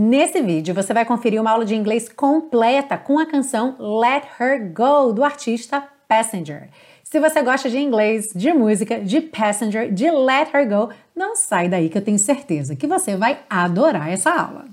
Nesse vídeo você vai conferir uma aula de inglês completa com a canção Let Her Go do artista Passenger. Se você gosta de inglês, de música, de Passenger, de Let Her Go, não sai daí que eu tenho certeza que você vai adorar essa aula.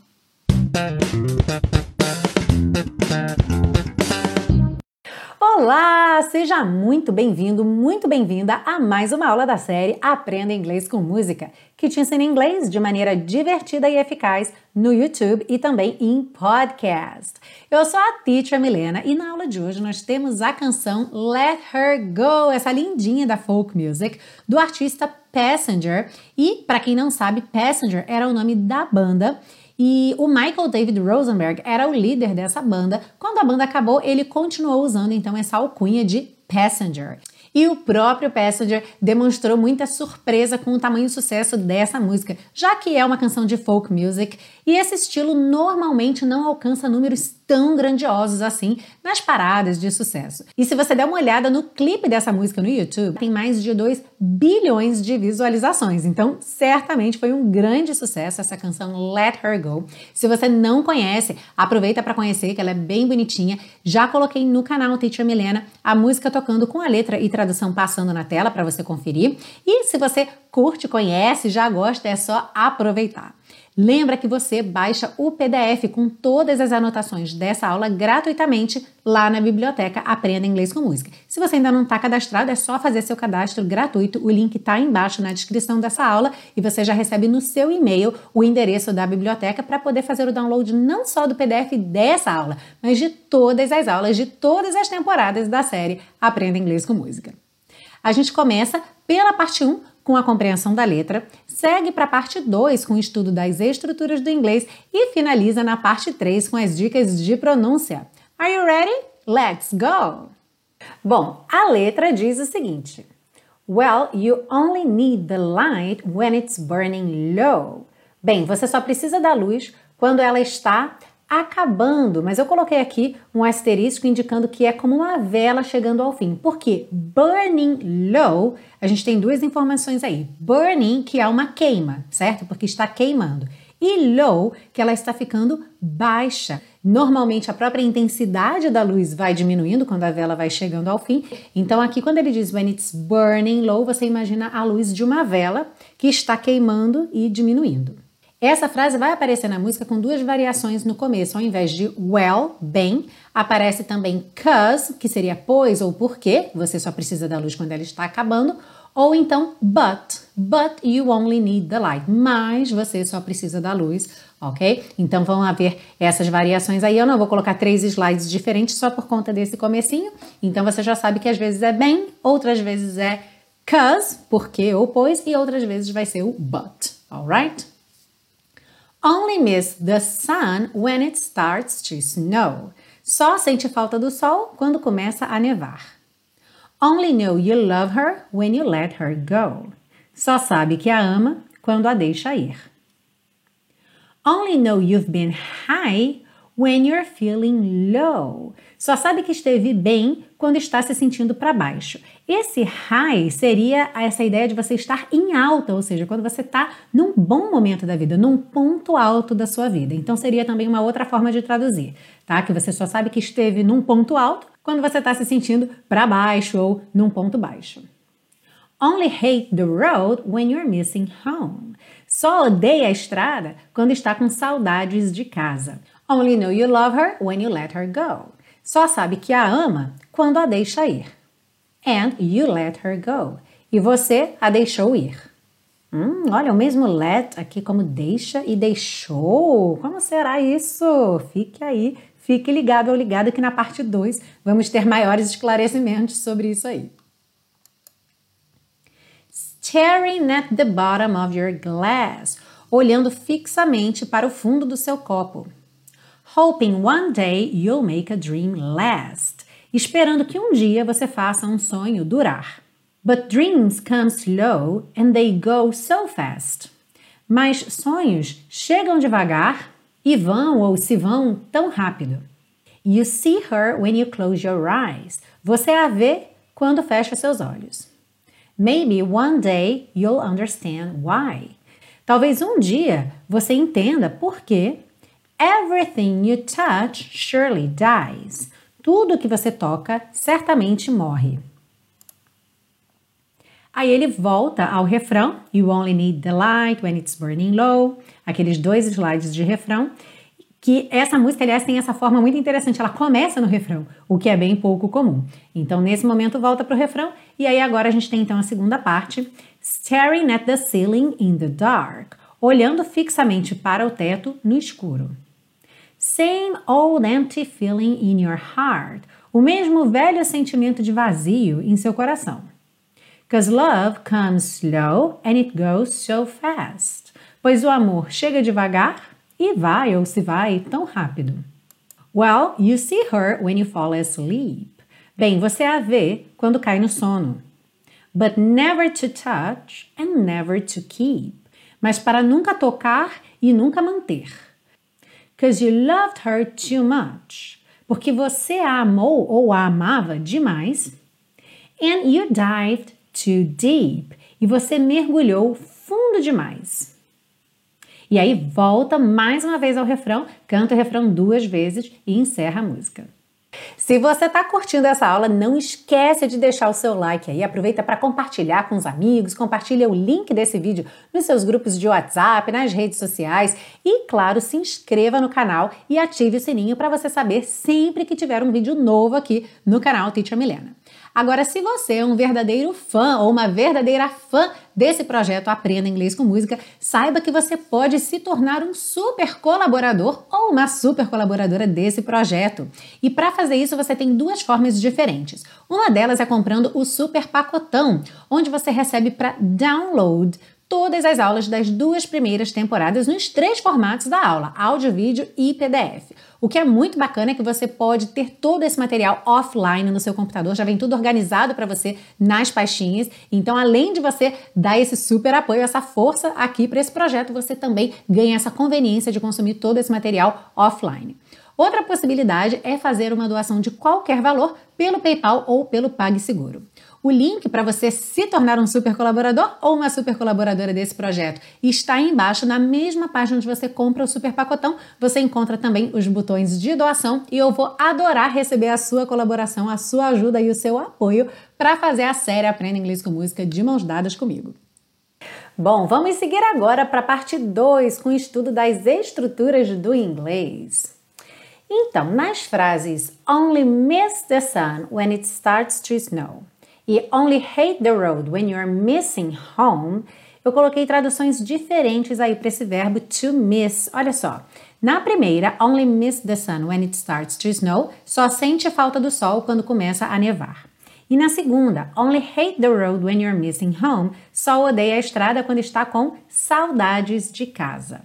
Olá, seja muito bem-vindo, muito bem-vinda a mais uma aula da série Aprenda Inglês com Música, que te ensina inglês de maneira divertida e eficaz no YouTube e também em podcast. Eu sou a Teacher Milena e na aula de hoje nós temos a canção Let Her Go, essa lindinha da folk music do artista Passenger. E para quem não sabe, Passenger era o nome da banda e o Michael David Rosenberg era o líder dessa banda. Quando a banda acabou, ele continuou usando então essa alcunha de Passenger. E o próprio Passenger demonstrou muita surpresa com o tamanho sucesso dessa música, já que é uma canção de folk music e esse estilo normalmente não alcança números tão grandiosos assim nas paradas de sucesso. E se você der uma olhada no clipe dessa música no YouTube, tem mais de 2 bilhões de visualizações. Então, certamente foi um grande sucesso essa canção Let Her Go. Se você não conhece, aproveita para conhecer que ela é bem bonitinha. Já coloquei no canal Teacher Milena a música tocando com a letra e tradução passando na tela para você conferir. E se você curte, conhece, já gosta, é só aproveitar. Lembra que você baixa o PDF com todas as anotações dessa aula gratuitamente lá na biblioteca Aprenda Inglês com Música. Se você ainda não está cadastrado, é só fazer seu cadastro gratuito. O link está embaixo na descrição dessa aula e você já recebe no seu e-mail o endereço da biblioteca para poder fazer o download não só do PDF dessa aula, mas de todas as aulas de todas as temporadas da série Aprenda Inglês com Música. A gente começa pela parte 1 com a compreensão da letra, segue para a parte 2 com o estudo das estruturas do inglês e finaliza na parte 3 com as dicas de pronúncia. Are you ready? Let's go! Bom, a letra diz o seguinte: Well, you only need the light when it's burning low. Bem, você só precisa da luz quando ela está acabando, mas eu coloquei aqui um asterisco indicando que é como uma vela chegando ao fim. Porque burning low, a gente tem duas informações aí. Burning, que é uma queima, certo? Porque está queimando. E low, que ela está ficando baixa. Normalmente a própria intensidade da luz vai diminuindo quando a vela vai chegando ao fim. Então aqui quando ele diz when it's burning low, você imagina a luz de uma vela que está queimando e diminuindo. Essa frase vai aparecer na música com duas variações no começo. Ao invés de well, bem, aparece também cause, que seria pois ou porque, você só precisa da luz quando ela está acabando, ou então but, but you only need the light, mas você só precisa da luz, ok? Então vão haver essas variações aí. Eu não vou colocar três slides diferentes só por conta desse comecinho. Então você já sabe que às vezes é bem, outras vezes é cause, porque ou pois, e outras vezes vai ser o but, alright? Only miss the sun when it starts to snow. Só sente falta do sol quando começa a nevar. Only know you love her when you let her go. Só sabe que a ama quando a deixa ir. Only know you've been high when you're feeling low. Só sabe que esteve bem quando está se sentindo para baixo. Esse high seria essa ideia de você estar em alta, ou seja, quando você está num bom momento da vida, num ponto alto da sua vida. Então seria também uma outra forma de traduzir, tá? Que você só sabe que esteve num ponto alto quando você está se sentindo para baixo ou num ponto baixo. Only hate the road when you're missing home. Só odeia a estrada quando está com saudades de casa. Only know you love her when you let her go. Só sabe que a ama quando a deixa ir. And you let her go. E você a deixou ir. Hum, olha, o mesmo let aqui como deixa e deixou. Como será isso? Fique aí, fique ligado ou ligado que na parte 2 vamos ter maiores esclarecimentos sobre isso aí. Staring at the bottom of your glass. Olhando fixamente para o fundo do seu copo hoping one day you'll make a dream last, esperando que um dia você faça um sonho durar. But dreams come slow and they go so fast. Mas sonhos chegam devagar e vão ou se vão tão rápido. You see her when you close your eyes. Você a vê quando fecha seus olhos. Maybe one day you'll understand why. Talvez um dia você entenda por quê Everything you touch surely dies. Tudo que você toca certamente morre. Aí ele volta ao refrão, You only need the light when it's burning low, aqueles dois slides de refrão, que essa música, aliás, tem essa forma muito interessante, ela começa no refrão, o que é bem pouco comum. Então, nesse momento, volta para o refrão, e aí agora a gente tem então a segunda parte, Staring at the ceiling in the dark, olhando fixamente para o teto no escuro. Same old empty feeling in your heart, o mesmo velho sentimento de vazio em seu coração. Cause love comes slow and it goes so fast. Pois o amor chega devagar e vai ou se vai tão rápido. Well, you see her when you fall asleep. Bem, você a vê quando cai no sono. But never to touch and never to keep. Mas para nunca tocar e nunca manter. Cause you loved her too much. Porque você a amou ou a amava demais. And you dived too deep e você mergulhou fundo demais. E aí volta mais uma vez ao refrão, canta o refrão duas vezes e encerra a música. Se você está curtindo essa aula, não esquece de deixar o seu like aí. Aproveita para compartilhar com os amigos, compartilha o link desse vídeo nos seus grupos de WhatsApp, nas redes sociais e, claro, se inscreva no canal e ative o sininho para você saber sempre que tiver um vídeo novo aqui no canal Teacher Milena. Agora, se você é um verdadeiro fã ou uma verdadeira fã desse projeto Aprenda Inglês com Música, saiba que você pode se tornar um super colaborador ou uma super colaboradora desse projeto. E para fazer isso, você tem duas formas diferentes. Uma delas é comprando o Super Pacotão, onde você recebe para download todas as aulas das duas primeiras temporadas nos três formatos da aula: áudio, vídeo e PDF. O que é muito bacana é que você pode ter todo esse material offline no seu computador, já vem tudo organizado para você nas pastinhas. Então, além de você dar esse super apoio, essa força aqui para esse projeto, você também ganha essa conveniência de consumir todo esse material offline. Outra possibilidade é fazer uma doação de qualquer valor pelo PayPal ou pelo PagSeguro. O link para você se tornar um super colaborador ou uma super colaboradora desse projeto está aí embaixo na mesma página onde você compra o super pacotão. Você encontra também os botões de doação e eu vou adorar receber a sua colaboração, a sua ajuda e o seu apoio para fazer a série Aprenda Inglês com Música de mãos dadas comigo. Bom, vamos seguir agora para a parte 2 com o estudo das estruturas do inglês. Então, nas frases Only miss the sun when it starts to snow e Only Hate the Road When You're Missing Home, eu coloquei traduções diferentes aí para esse verbo to miss. Olha só. Na primeira, Only miss the sun when it starts to snow, só sente falta do sol quando começa a nevar. E na segunda, Only hate the road when you're missing home, só odeia a estrada quando está com saudades de casa.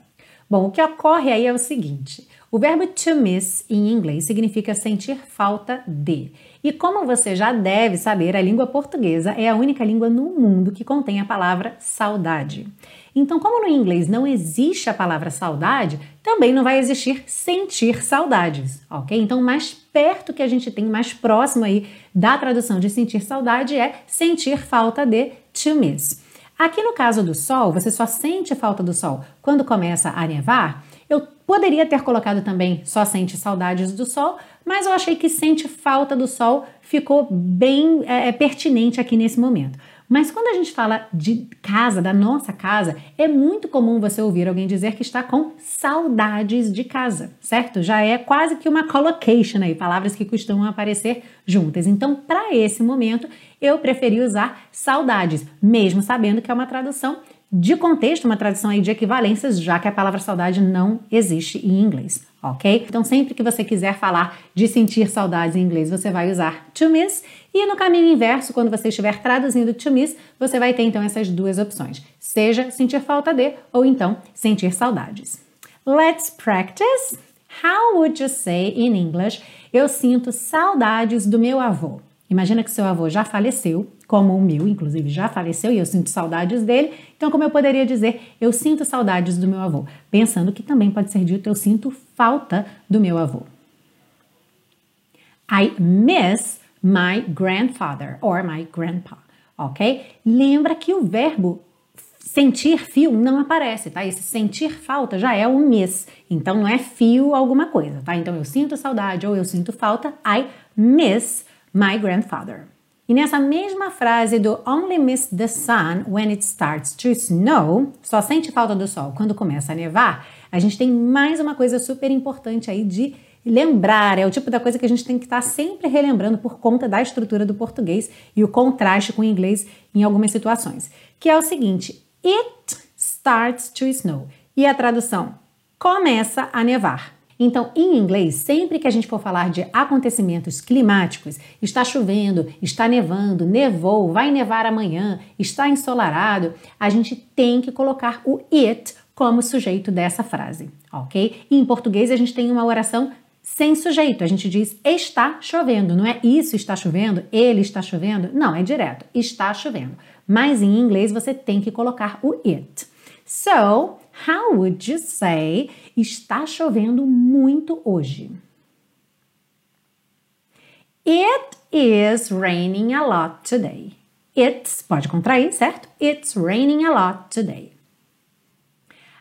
Bom, o que ocorre aí é o seguinte: o verbo to miss em inglês significa sentir falta de. E como você já deve saber, a língua portuguesa é a única língua no mundo que contém a palavra saudade. Então, como no inglês não existe a palavra saudade, também não vai existir sentir saudades, ok? Então, mais perto que a gente tem, mais próximo aí da tradução de sentir saudade é sentir falta de to miss. Aqui no caso do sol, você só sente falta do sol quando começa a nevar. Eu poderia ter colocado também só sente saudades do sol, mas eu achei que sente falta do sol ficou bem é, é, pertinente aqui nesse momento. Mas quando a gente fala de casa, da nossa casa, é muito comum você ouvir alguém dizer que está com saudades de casa, certo? Já é quase que uma collocation aí, palavras que costumam aparecer juntas. Então, para esse momento, eu preferi usar saudades, mesmo sabendo que é uma tradução de contexto, uma tradução aí de equivalências, já que a palavra saudade não existe em inglês, ok? Então, sempre que você quiser falar de sentir saudades em inglês, você vai usar to miss, e no caminho inverso, quando você estiver traduzindo to miss, você vai ter então essas duas opções, seja sentir falta de ou então sentir saudades. Let's practice. How would you say in English? Eu sinto saudades do meu avô. Imagina que seu avô já faleceu, como o meu, inclusive, já faleceu e eu sinto saudades dele. Então, como eu poderia dizer, eu sinto saudades do meu avô? Pensando que também pode ser dito, eu sinto falta do meu avô. I miss my grandfather or my grandpa, ok? Lembra que o verbo sentir fio não aparece, tá? Esse sentir falta já é o miss. Então não é fio alguma coisa, tá? Então eu sinto saudade ou eu sinto falta, I miss my grandfather. E nessa mesma frase do only miss the sun when it starts to snow, só sente falta do sol quando começa a nevar, a gente tem mais uma coisa super importante aí de lembrar, é o tipo da coisa que a gente tem que estar sempre relembrando por conta da estrutura do português e o contraste com o inglês em algumas situações, que é o seguinte: it starts to snow. E a tradução começa a nevar. Então, em inglês, sempre que a gente for falar de acontecimentos climáticos, está chovendo, está nevando, nevou, vai nevar amanhã, está ensolarado, a gente tem que colocar o it como sujeito dessa frase, ok? E em português a gente tem uma oração sem sujeito. A gente diz está chovendo, não é isso está chovendo, ele está chovendo. Não, é direto, está chovendo. Mas em inglês você tem que colocar o it. So, how would you say Está chovendo muito hoje. It is raining a lot today. It's pode contrair, certo? It's raining a lot today.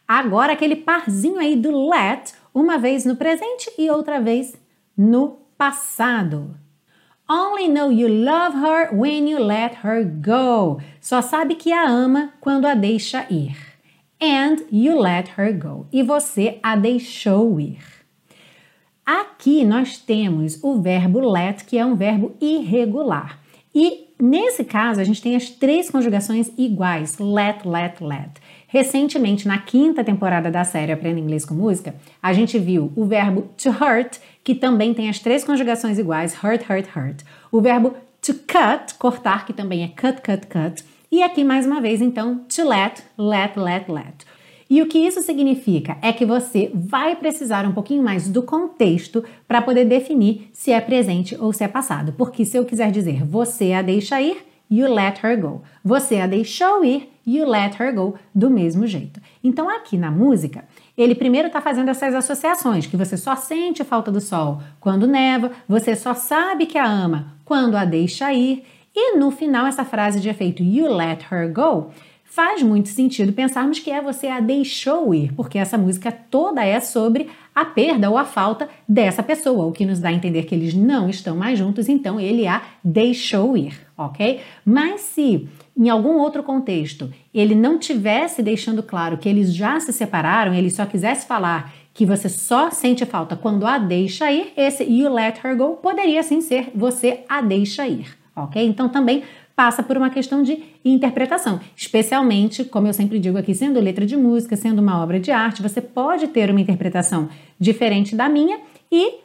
Agora aquele parzinho aí do let, uma vez no presente e outra vez no passado. Only know you love her when you let her go. Só sabe que a ama quando a deixa ir and you let her go. E você a deixou ir. Aqui nós temos o verbo let, que é um verbo irregular. E nesse caso a gente tem as três conjugações iguais: let, let, let. Recentemente, na quinta temporada da série Aprenda Inglês com Música, a gente viu o verbo to hurt, que também tem as três conjugações iguais: hurt, hurt, hurt. O verbo to cut, cortar, que também é cut, cut, cut e aqui mais uma vez, então, to let, let, let, let. E o que isso significa é que você vai precisar um pouquinho mais do contexto para poder definir se é presente ou se é passado. Porque se eu quiser dizer você a deixa ir, you let her go. Você a deixou ir, you let her go, do mesmo jeito. Então aqui na música, ele primeiro está fazendo essas associações, que você só sente falta do sol quando neva, você só sabe que a ama quando a deixa ir. E no final, essa frase de efeito You let her go faz muito sentido pensarmos que é você a deixou ir, porque essa música toda é sobre a perda ou a falta dessa pessoa, o que nos dá a entender que eles não estão mais juntos, então ele a deixou ir, ok? Mas se em algum outro contexto ele não tivesse deixando claro que eles já se separaram, ele só quisesse falar que você só sente falta quando a deixa ir, esse you let her go poderia sim ser você a deixa ir ok? Então também passa por uma questão de interpretação, especialmente, como eu sempre digo aqui, sendo letra de música, sendo uma obra de arte, você pode ter uma interpretação diferente da minha e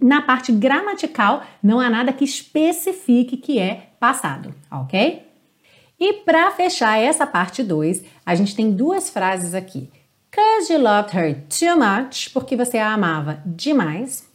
na parte gramatical não há nada que especifique que é passado, ok? E para fechar essa parte 2, a gente tem duas frases aqui. Cause you loved her too much, porque você a amava demais.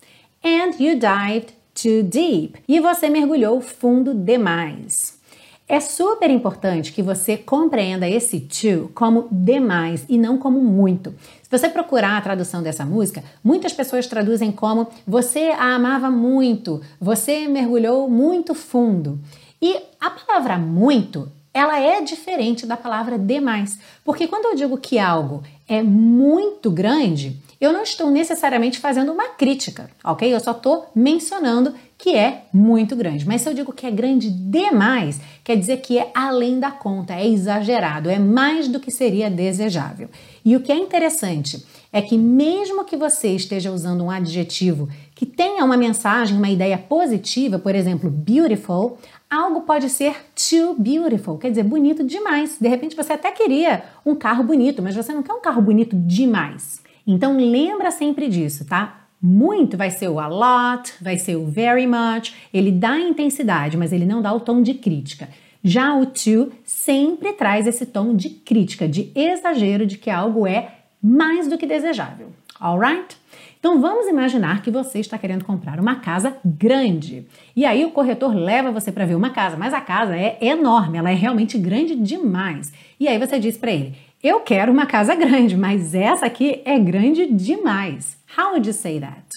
And you dived too deep e você mergulhou fundo demais. É super importante que você compreenda esse too como demais e não como muito. Se você procurar a tradução dessa música, muitas pessoas traduzem como você a amava muito, você mergulhou muito fundo. E a palavra muito, ela é diferente da palavra demais, porque quando eu digo que algo é muito grande, eu não estou necessariamente fazendo uma crítica, ok? Eu só estou mencionando que é muito grande. Mas se eu digo que é grande demais, quer dizer que é além da conta, é exagerado, é mais do que seria desejável. E o que é interessante é que, mesmo que você esteja usando um adjetivo que tenha uma mensagem, uma ideia positiva, por exemplo, beautiful, algo pode ser too beautiful, quer dizer, bonito demais. De repente você até queria um carro bonito, mas você não quer um carro bonito demais. Então lembra sempre disso, tá? Muito vai ser o a lot, vai ser o very much. Ele dá intensidade, mas ele não dá o tom de crítica. Já o to sempre traz esse tom de crítica, de exagero de que algo é mais do que desejável. Alright? Então vamos imaginar que você está querendo comprar uma casa grande. E aí o corretor leva você para ver uma casa, mas a casa é enorme, ela é realmente grande demais. E aí você diz para ele: eu quero uma casa grande, mas essa aqui é grande demais. How would you say that?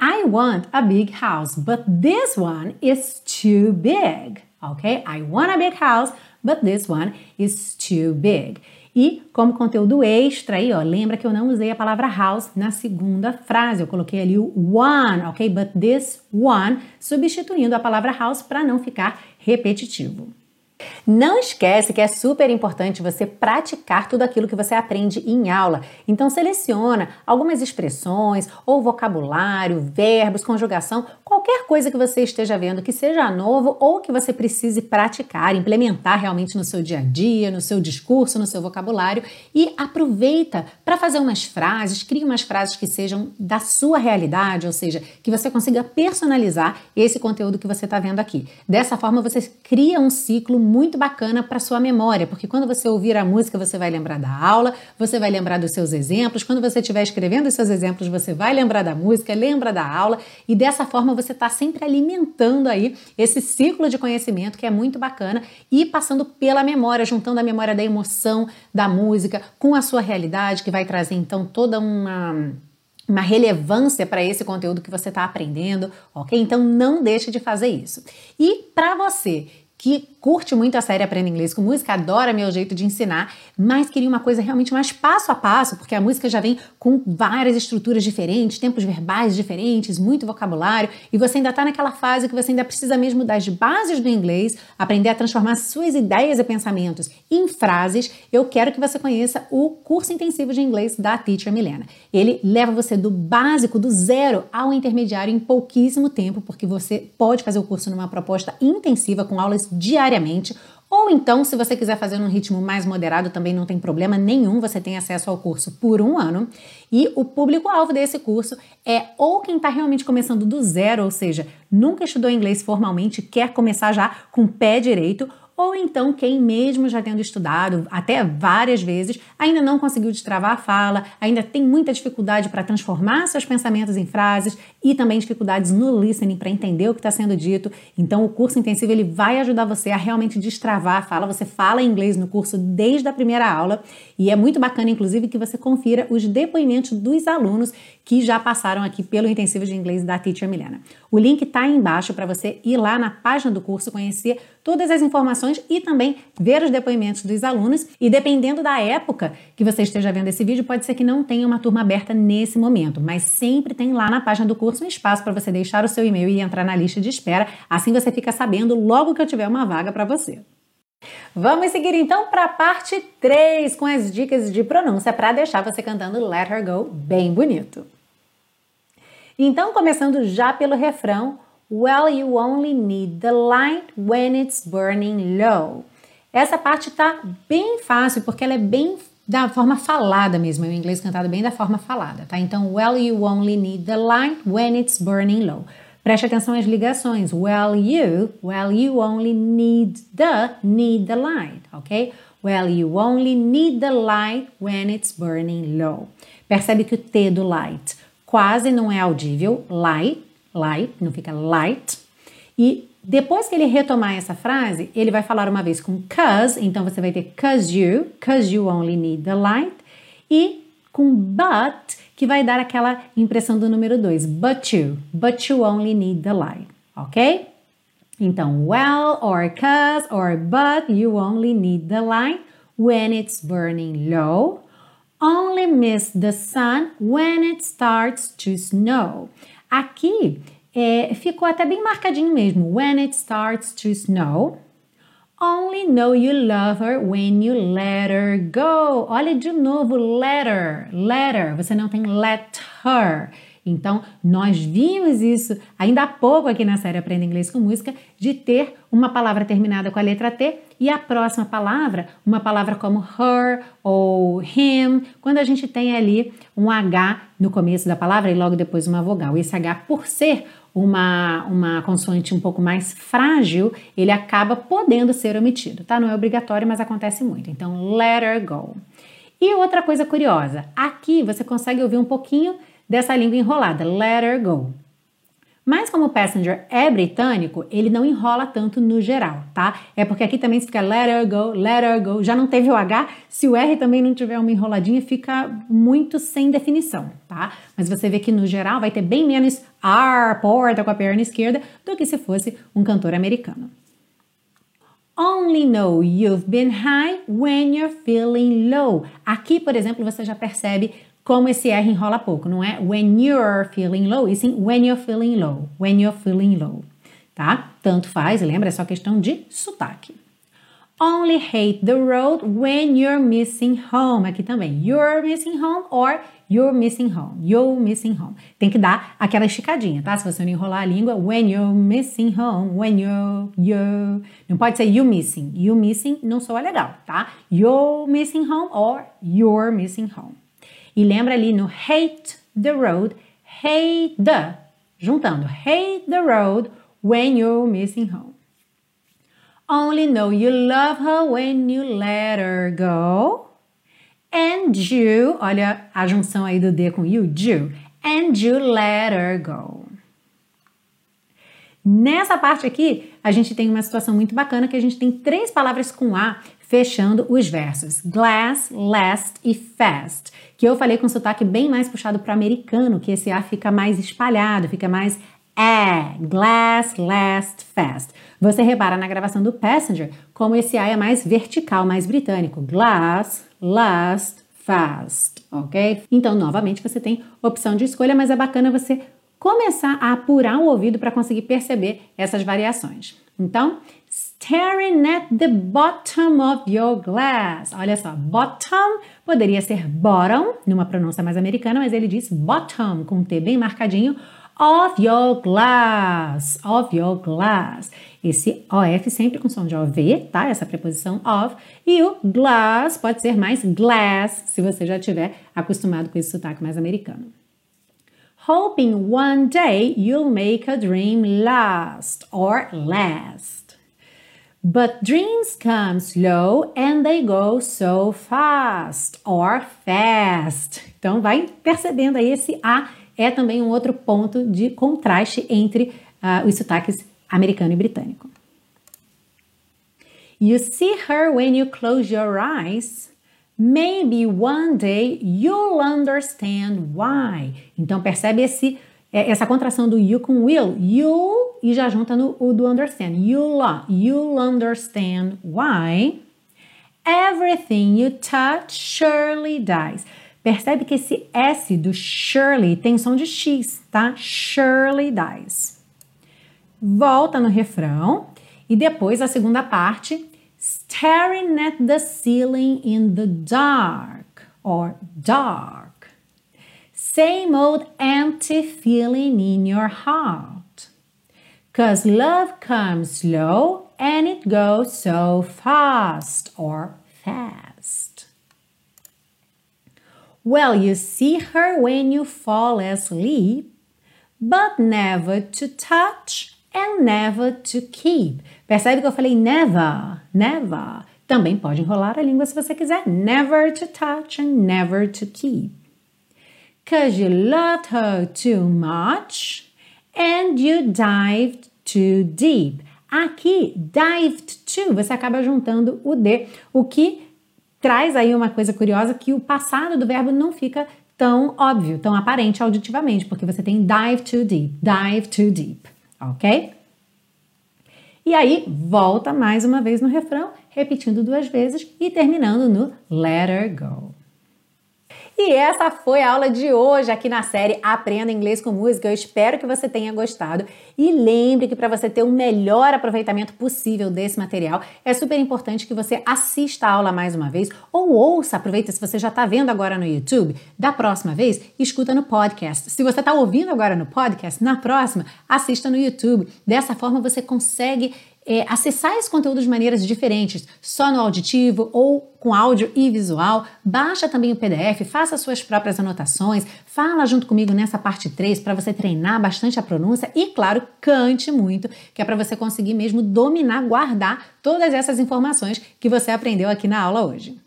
I want a big house, but this one is too big. ok? I want a big house, but this one is too big. E como conteúdo extra aí, ó, lembra que eu não usei a palavra house na segunda frase, eu coloquei ali o one, ok? But this one, substituindo a palavra house para não ficar repetitivo. Não esquece que é super importante você praticar tudo aquilo que você aprende em aula. Então seleciona algumas expressões ou vocabulário, verbos, conjugação, qualquer coisa que você esteja vendo que seja novo ou que você precise praticar, implementar realmente no seu dia a dia, no seu discurso, no seu vocabulário e aproveita para fazer umas frases, crie umas frases que sejam da sua realidade, ou seja, que você consiga personalizar esse conteúdo que você está vendo aqui. Dessa forma você cria um ciclo muito bacana para sua memória, porque quando você ouvir a música, você vai lembrar da aula, você vai lembrar dos seus exemplos, quando você estiver escrevendo os seus exemplos, você vai lembrar da música, lembra da aula, e dessa forma você está sempre alimentando aí esse ciclo de conhecimento que é muito bacana e passando pela memória, juntando a memória da emoção da música com a sua realidade, que vai trazer então toda uma uma relevância para esse conteúdo que você está aprendendo, ok? Então não deixe de fazer isso. E para você que curte muito a série Aprenda Inglês com Música, adora meu jeito de ensinar, mas queria uma coisa realmente mais passo a passo, porque a música já vem com várias estruturas diferentes, tempos verbais diferentes, muito vocabulário, e você ainda está naquela fase que você ainda precisa mesmo das bases do inglês, aprender a transformar suas ideias e pensamentos em frases. Eu quero que você conheça o curso intensivo de inglês da Teacher Milena. Ele leva você do básico, do zero ao intermediário em pouquíssimo tempo, porque você pode fazer o curso numa proposta intensiva com aulas diariamente. Ou então, se você quiser fazer num ritmo mais moderado, também não tem problema nenhum, você tem acesso ao curso por um ano. E o público-alvo desse curso é ou quem está realmente começando do zero, ou seja, nunca estudou inglês formalmente, quer começar já com o pé direito, ou então quem mesmo já tendo estudado até várias vezes ainda não conseguiu destravar a fala, ainda tem muita dificuldade para transformar seus pensamentos em frases e também dificuldades no listening para entender o que está sendo dito. Então o curso intensivo ele vai ajudar você a realmente destravar a fala. Você fala inglês no curso desde a primeira aula e é muito bacana inclusive que você confira os depoimentos dos alunos que já passaram aqui pelo intensivo de inglês da Teacher Milena. O link está aí embaixo para você ir lá na página do curso conhecer todas as informações e também ver os depoimentos dos alunos. E dependendo da época que você esteja vendo esse vídeo, pode ser que não tenha uma turma aberta nesse momento, mas sempre tem lá na página do curso um espaço para você deixar o seu e-mail e entrar na lista de espera. Assim você fica sabendo logo que eu tiver uma vaga para você. Vamos seguir então para a parte 3 com as dicas de pronúncia para deixar você cantando Let Her Go bem bonito. Então, começando já pelo refrão, Well, you only need the light when it's burning low. Essa parte tá bem fácil porque ela é bem da forma falada mesmo, o inglês cantado bem da forma falada, tá? Então, well, you only need the light when it's burning low. Preste atenção às ligações. Well, you, well, you only need the, need the light, ok? Well, you only need the light when it's burning low. Percebe que o T do light quase não é audível, light, light, não fica light. E depois que ele retomar essa frase, ele vai falar uma vez com cause, então você vai ter cause you, cause you only need the light, e com but, que vai dar aquela impressão do número 2, but you, but you only need the light, ok? Então, well or cause or but you only need the light when it's burning low only miss the sun when it starts to snow. Aqui é, ficou até bem marcadinho mesmo. When it starts to snow. Only know you love her when you let her go. Olha de novo, let her, let her. Você não tem let her. Então, nós vimos isso ainda há pouco aqui na série Aprenda Inglês com Música, de ter uma palavra terminada com a letra T e a próxima palavra, uma palavra como her ou him, quando a gente tem ali um H no começo da palavra e logo depois uma vogal. Esse H, por ser uma, uma consoante um pouco mais frágil, ele acaba podendo ser omitido, tá? Não é obrigatório, mas acontece muito. Então, let her go. E outra coisa curiosa, aqui você consegue ouvir um pouquinho dessa língua enrolada, let her go. Mas como o passenger é britânico, ele não enrola tanto no geral, tá? É porque aqui também fica let her go, let her go. Já não teve o H, se o R também não tiver uma enroladinha, fica muito sem definição, tá? Mas você vê que no geral vai ter bem menos R, porta com a perna esquerda, do que se fosse um cantor americano. Only know you've been high when you're feeling low. Aqui, por exemplo, você já percebe como esse R enrola pouco, não é when you're feeling low, e sim when you're feeling low, when you're feeling low, tá? Tanto faz, lembra, é só questão de sotaque. Only hate the road when you're missing home. Aqui também, you're missing home or you're missing home. You're missing home. Tem que dar aquela esticadinha, tá? Se você não enrolar a língua, when you're missing home, when you're, you're. Não pode ser you missing. You missing não soa legal, tá? You're missing home or you're missing home. E lembra ali no hate the road, hate the, juntando, hate the road when you're missing home. Only know you love her when you let her go. And you, olha a junção aí do D com you, you. And you let her go. Nessa parte aqui, a gente tem uma situação muito bacana que a gente tem três palavras com A fechando os versos: glass, last e fast. Que eu falei com sotaque bem mais puxado para americano, que esse A fica mais espalhado, fica mais é, glass, last, fast. Você repara na gravação do Passenger como esse A é mais vertical, mais britânico. Glass, last, fast, ok? Então, novamente, você tem opção de escolha, mas é bacana você começar a apurar o ouvido para conseguir perceber essas variações. Então, staring at the bottom of your glass. Olha só, bottom poderia ser bottom, numa pronúncia mais americana, mas ele diz bottom, com T bem marcadinho of your glass, of your glass. Esse OF sempre com som de OV, tá? Essa preposição of. E o glass pode ser mais glass, se você já tiver acostumado com esse sotaque mais americano. Hoping one day you'll make a dream last or last. But dreams come slow and they go so fast or fast. Então vai percebendo aí esse A é também um outro ponto de contraste entre uh, os sotaques americano e britânico. You see her when you close your eyes. Maybe one day you'll understand why. Então percebe esse é, essa contração do you com will, you e já junta no o do understand. You'll, you'll understand why everything you touch surely dies. Percebe que esse S do Shirley tem som de X, tá? Shirley dies. Volta no refrão e depois a segunda parte. Staring at the ceiling in the dark or dark. Same old empty feeling in your heart. Cause love comes slow and it goes so fast or fast. Well, you see her when you fall asleep, but never to touch and never to keep. Percebe que eu falei never, never. Também pode enrolar a língua se você quiser. Never to touch and never to keep. Cause you loved her too much and you dived too deep. Aqui, dived to, você acaba juntando o D, o que traz aí uma coisa curiosa que o passado do verbo não fica tão óbvio, tão aparente auditivamente, porque você tem dive too deep, dive too deep, ok? E aí, volta mais uma vez no refrão, repetindo duas vezes e terminando no let her go. E essa foi a aula de hoje aqui na série Aprenda Inglês com Música. Eu espero que você tenha gostado. E lembre que para você ter o melhor aproveitamento possível desse material, é super importante que você assista a aula mais uma vez ou ouça, aproveita se você já está vendo agora no YouTube, da próxima vez, escuta no podcast. Se você está ouvindo agora no podcast, na próxima, assista no YouTube. Dessa forma você consegue é, acessar esse conteúdo de maneiras diferentes, só no auditivo ou com áudio e visual. Baixa também o PDF, faça suas próprias anotações, fala junto comigo nessa parte 3 para você treinar bastante a pronúncia e, claro, cante muito, que é para você conseguir mesmo dominar, guardar todas essas informações que você aprendeu aqui na aula hoje.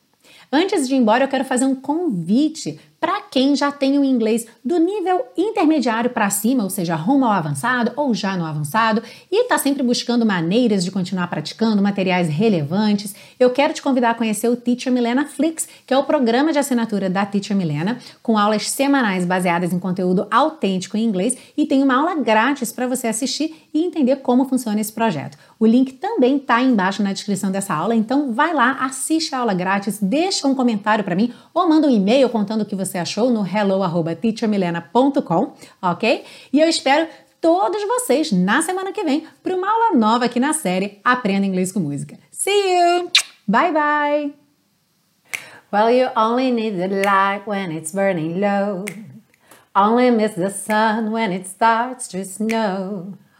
Antes de ir embora, eu quero fazer um convite para quem já tem o inglês do nível intermediário para cima, ou seja, rumo ao avançado ou já no avançado, e está sempre buscando maneiras de continuar praticando, materiais relevantes, eu quero te convidar a conhecer o Teacher Milena Flix, que é o programa de assinatura da Teacher Milena, com aulas semanais baseadas em conteúdo autêntico em inglês, e tem uma aula grátis para você assistir e entender como funciona esse projeto. O link também está embaixo na descrição dessa aula, então vai lá, assiste a aula grátis, deixa um comentário para mim ou manda um e-mail contando o que você achou no hello@teachermilena.com, ok? E eu espero todos vocês na semana que vem para uma aula nova aqui na série Aprenda Inglês com Música. See you! Bye bye! Well, you only need the light when it's burning low. Only miss the sun when it starts to snow.